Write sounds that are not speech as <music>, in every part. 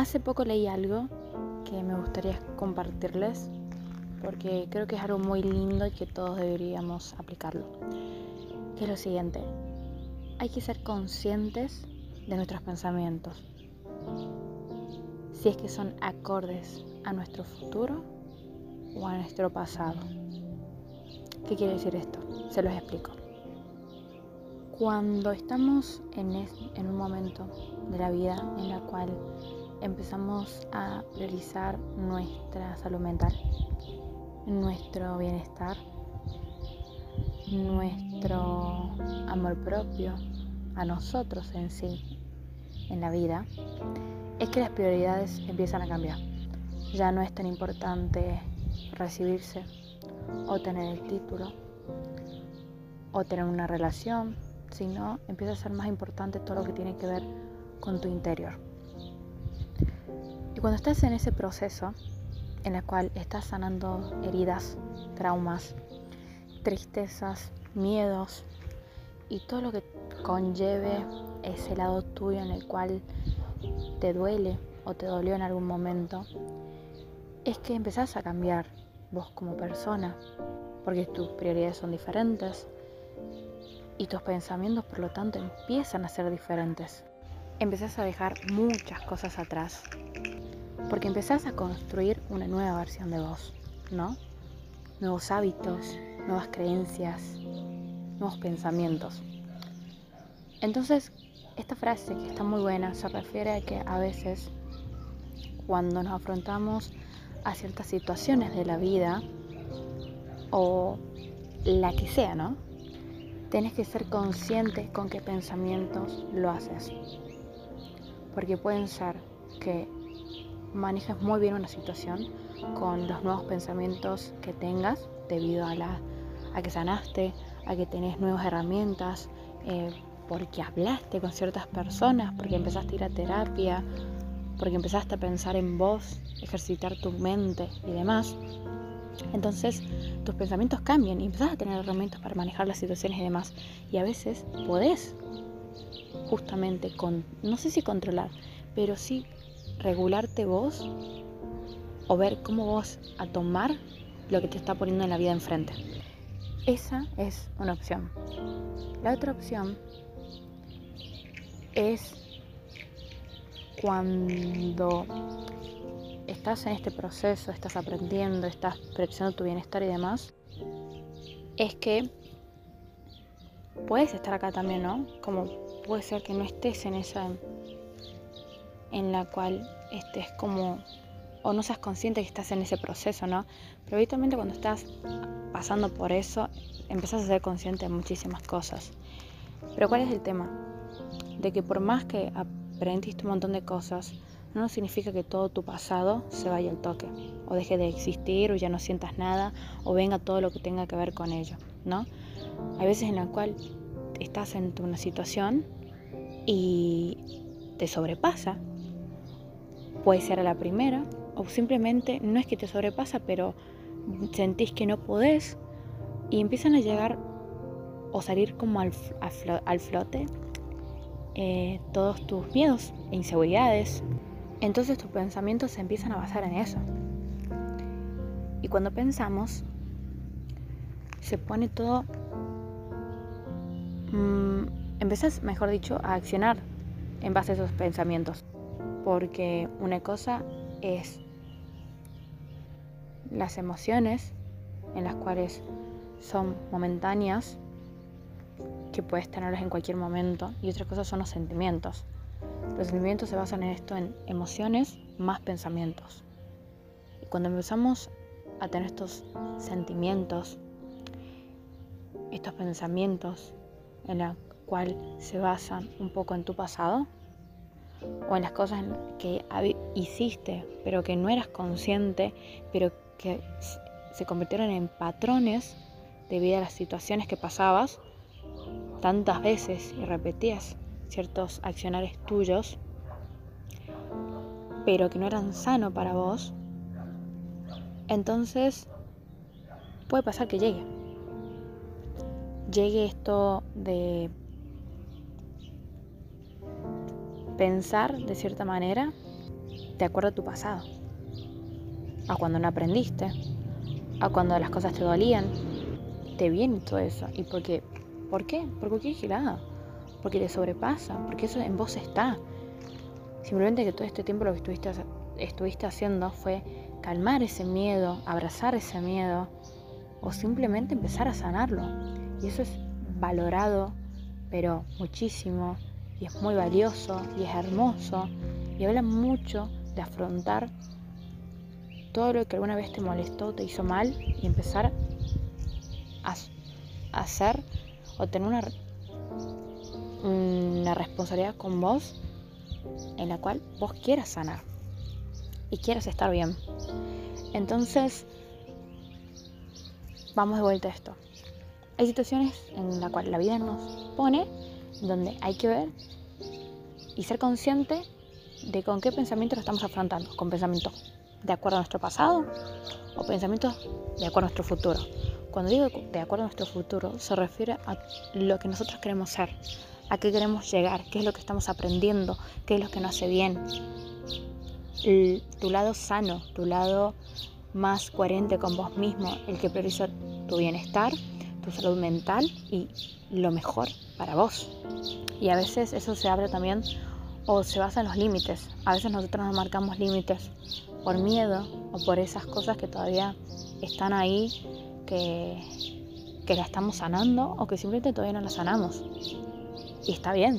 Hace poco leí algo que me gustaría compartirles porque creo que es algo muy lindo y que todos deberíamos aplicarlo. Que es lo siguiente, hay que ser conscientes de nuestros pensamientos. Si es que son acordes a nuestro futuro o a nuestro pasado. ¿Qué quiere decir esto? Se los explico. Cuando estamos en, un momento de la vida en la cual empezamos a priorizar nuestra salud mental, nuestro bienestar, nuestro amor propio, a nosotros en sí, en la vida, es que las prioridades empiezan a cambiar. Ya no es tan importante recibirse o tener el título o tener una relación, sino empieza a ser más importante todo lo que tiene que ver con tu interior. Y cuando estás en ese proceso en el cual estás sanando heridas, traumas, tristezas, miedos y todo lo que conlleve ese lado tuyo en el cual te duele o te dolió en algún momento, es que empezás a cambiar vos como persona, porque tus prioridades son diferentes y tus pensamientos por lo tanto empiezan a ser diferentes. Empezás a dejar muchas cosas atrás porque empezás a construir una nueva versión de vos, ¿no? Nuevos hábitos, nuevas creencias, nuevos pensamientos. Entonces, esta frase que está muy buena se refiere a que a veces cuando nos afrontamos a ciertas situaciones de la vida o la que sea, ¿no? Tienes que ser consciente con qué pensamientos lo haces. Porque pueden ser que manejas muy bien una situación con los nuevos pensamientos que tengas debido a, la, a que sanaste, a que tenés nuevas herramientas, eh, porque hablaste con ciertas personas, porque empezaste a ir a terapia, porque empezaste a pensar en vos, ejercitar tu mente y demás. Entonces tus pensamientos cambian y empezás a tener herramientas para manejar las situaciones y demás. Y a veces podés justamente con, no sé si controlar, pero sí regularte vos o ver cómo vos a tomar lo que te está poniendo en la vida enfrente. Esa es una opción. La otra opción es cuando estás en este proceso, estás aprendiendo, estás priorizando tu bienestar y demás, es que puedes estar acá también, ¿no? Como puede ser que no estés en esa en la cual estés como o no seas consciente que estás en ese proceso, ¿no? Pero habitualmente cuando estás pasando por eso, empezás a ser consciente de muchísimas cosas. Pero ¿cuál es el tema? De que por más que aprendiste un montón de cosas, no significa que todo tu pasado se vaya al toque, o deje de existir, o ya no sientas nada, o venga todo lo que tenga que ver con ello, ¿no? Hay veces en la cual estás en una situación y te sobrepasa Puede ser a la primera o simplemente no es que te sobrepasa, pero sentís que no podés y empiezan a llegar o salir como al, al flote eh, todos tus miedos e inseguridades. Entonces tus pensamientos se empiezan a basar en eso. Y cuando pensamos, se pone todo... Mmm, mejor dicho, a accionar en base a esos pensamientos porque una cosa es las emociones en las cuales son momentáneas, que puedes tenerlas en cualquier momento, y otra cosa son los sentimientos. Los sentimientos se basan en esto, en emociones más pensamientos. Y cuando empezamos a tener estos sentimientos, estos pensamientos en la cual se basan un poco en tu pasado, o en las cosas que hiciste, pero que no eras consciente, pero que se convirtieron en patrones debido a las situaciones que pasabas tantas veces y repetías ciertos accionarios tuyos, pero que no eran sanos para vos, entonces puede pasar que llegue. Llegue esto de pensar de cierta manera de acuerdo a tu pasado, a cuando no aprendiste, a cuando las cosas te dolían, te viene todo eso. ¿Y por qué? ¿Por qué? Por cualquier girada. Porque te sobrepasa, porque eso en vos está. Simplemente que todo este tiempo lo que estuviste haciendo fue calmar ese miedo, abrazar ese miedo o simplemente empezar a sanarlo. Y eso es valorado, pero muchísimo, y es muy valioso, y es hermoso, y habla mucho de afrontar todo lo que alguna vez te molestó, te hizo mal, y empezar a, hacer o tener una, una responsabilidad con vos en la cual vos quieras sanar y quieras estar bien. Entonces, vamos de vuelta a esto. Hay situaciones en las cuales la vida nos pone donde hay que ver y ser consciente de con qué pensamientos lo estamos afrontando. Con pensamientos de acuerdo a nuestro pasado o pensamientos de acuerdo a nuestro futuro. Cuando digo de acuerdo a nuestro futuro, se refiere a lo que nosotros queremos ser, a qué queremos llegar, qué es lo que estamos aprendiendo, qué es lo que nos hace bien. tu lado sano, tu lado más coherente con vos mismo, el que prioriza tu bienestar, tu salud mental y lo mejor para vos. Y a veces eso se abre también o se basa en los límites. A veces nosotros nos marcamos límites por miedo o por esas cosas que todavía están ahí, que, que la estamos sanando o que simplemente todavía no la sanamos. Y está bien.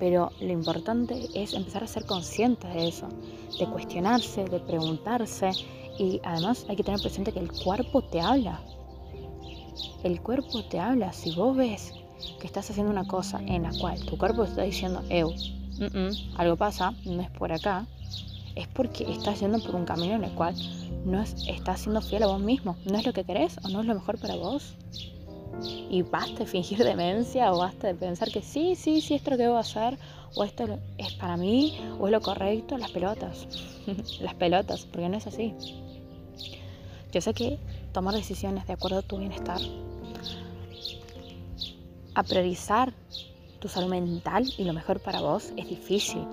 Pero lo importante es empezar a ser consciente de eso, de cuestionarse, de preguntarse. Y además hay que tener presente que el cuerpo te habla. El cuerpo te habla. Si vos ves que estás haciendo una cosa en la cual tu cuerpo está diciendo, eu, algo pasa, no es por acá, es porque estás yendo por un camino en el cual no estás siendo fiel a vos mismo. No es lo que querés o no es lo mejor para vos. Y basta de fingir <laughs> demencia o basta de pensar que sí, sí, sí, esto es lo que debo hacer, o esto es para mí, o es lo correcto, las pelotas. <laughs> las pelotas, porque no es así. Yo sé que tomar decisiones de acuerdo a tu bienestar, a priorizar tu salud mental y lo mejor para vos es difícil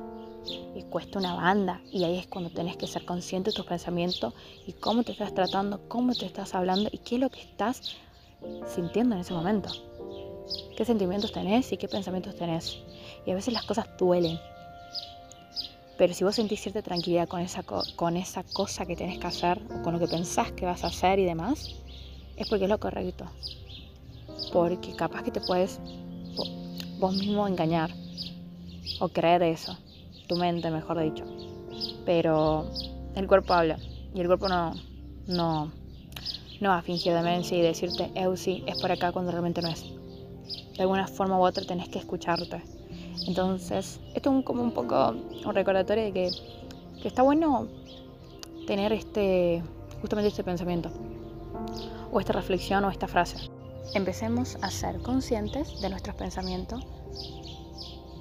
y cuesta una banda y ahí es cuando tenés que ser consciente de tus pensamientos y cómo te estás tratando, cómo te estás hablando y qué es lo que estás sintiendo en ese momento. ¿Qué sentimientos tenés y qué pensamientos tenés? Y a veces las cosas duelen. Pero si vos sentís cierta tranquilidad con esa, con esa cosa que tenés que hacer o con lo que pensás que vas a hacer y demás, es porque es lo correcto. Porque capaz que te puedes vos mismo engañar o creer eso tu mente, mejor dicho. Pero el cuerpo habla y el cuerpo no, no, no va a fingir demencia y decirte, Eusi, es por acá cuando realmente no es. De alguna forma u otra tenés que escucharte. Entonces, esto es como un poco un recordatorio de que, que está bueno tener este, justamente este pensamiento, o esta reflexión, o esta frase. Empecemos a ser conscientes de nuestros pensamientos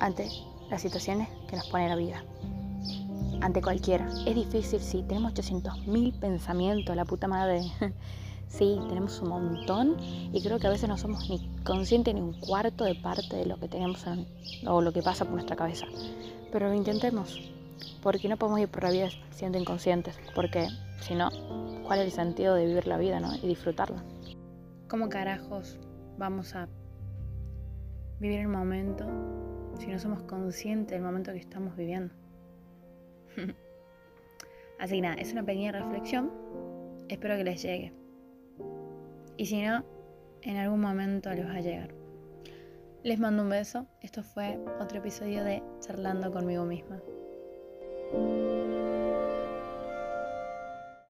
ante las situaciones que nos pone la vida. Ante cualquiera. Es difícil, sí, tenemos 800.000 pensamientos, la puta madre. <laughs> sí, tenemos un montón y creo que a veces no somos ni conscientes ni un cuarto de parte de lo que tenemos o lo que pasa por nuestra cabeza. Pero lo intentemos, porque no podemos ir por la vida siendo inconscientes, porque si no, ¿cuál es el sentido de vivir la vida ¿no? y disfrutarla? ¿Cómo carajos vamos a vivir el momento si no somos conscientes del momento que estamos viviendo. <laughs> Así que nada, es una pequeña reflexión. Espero que les llegue. Y si no, en algún momento les va a llegar. Les mando un beso. Esto fue otro episodio de Charlando conmigo misma.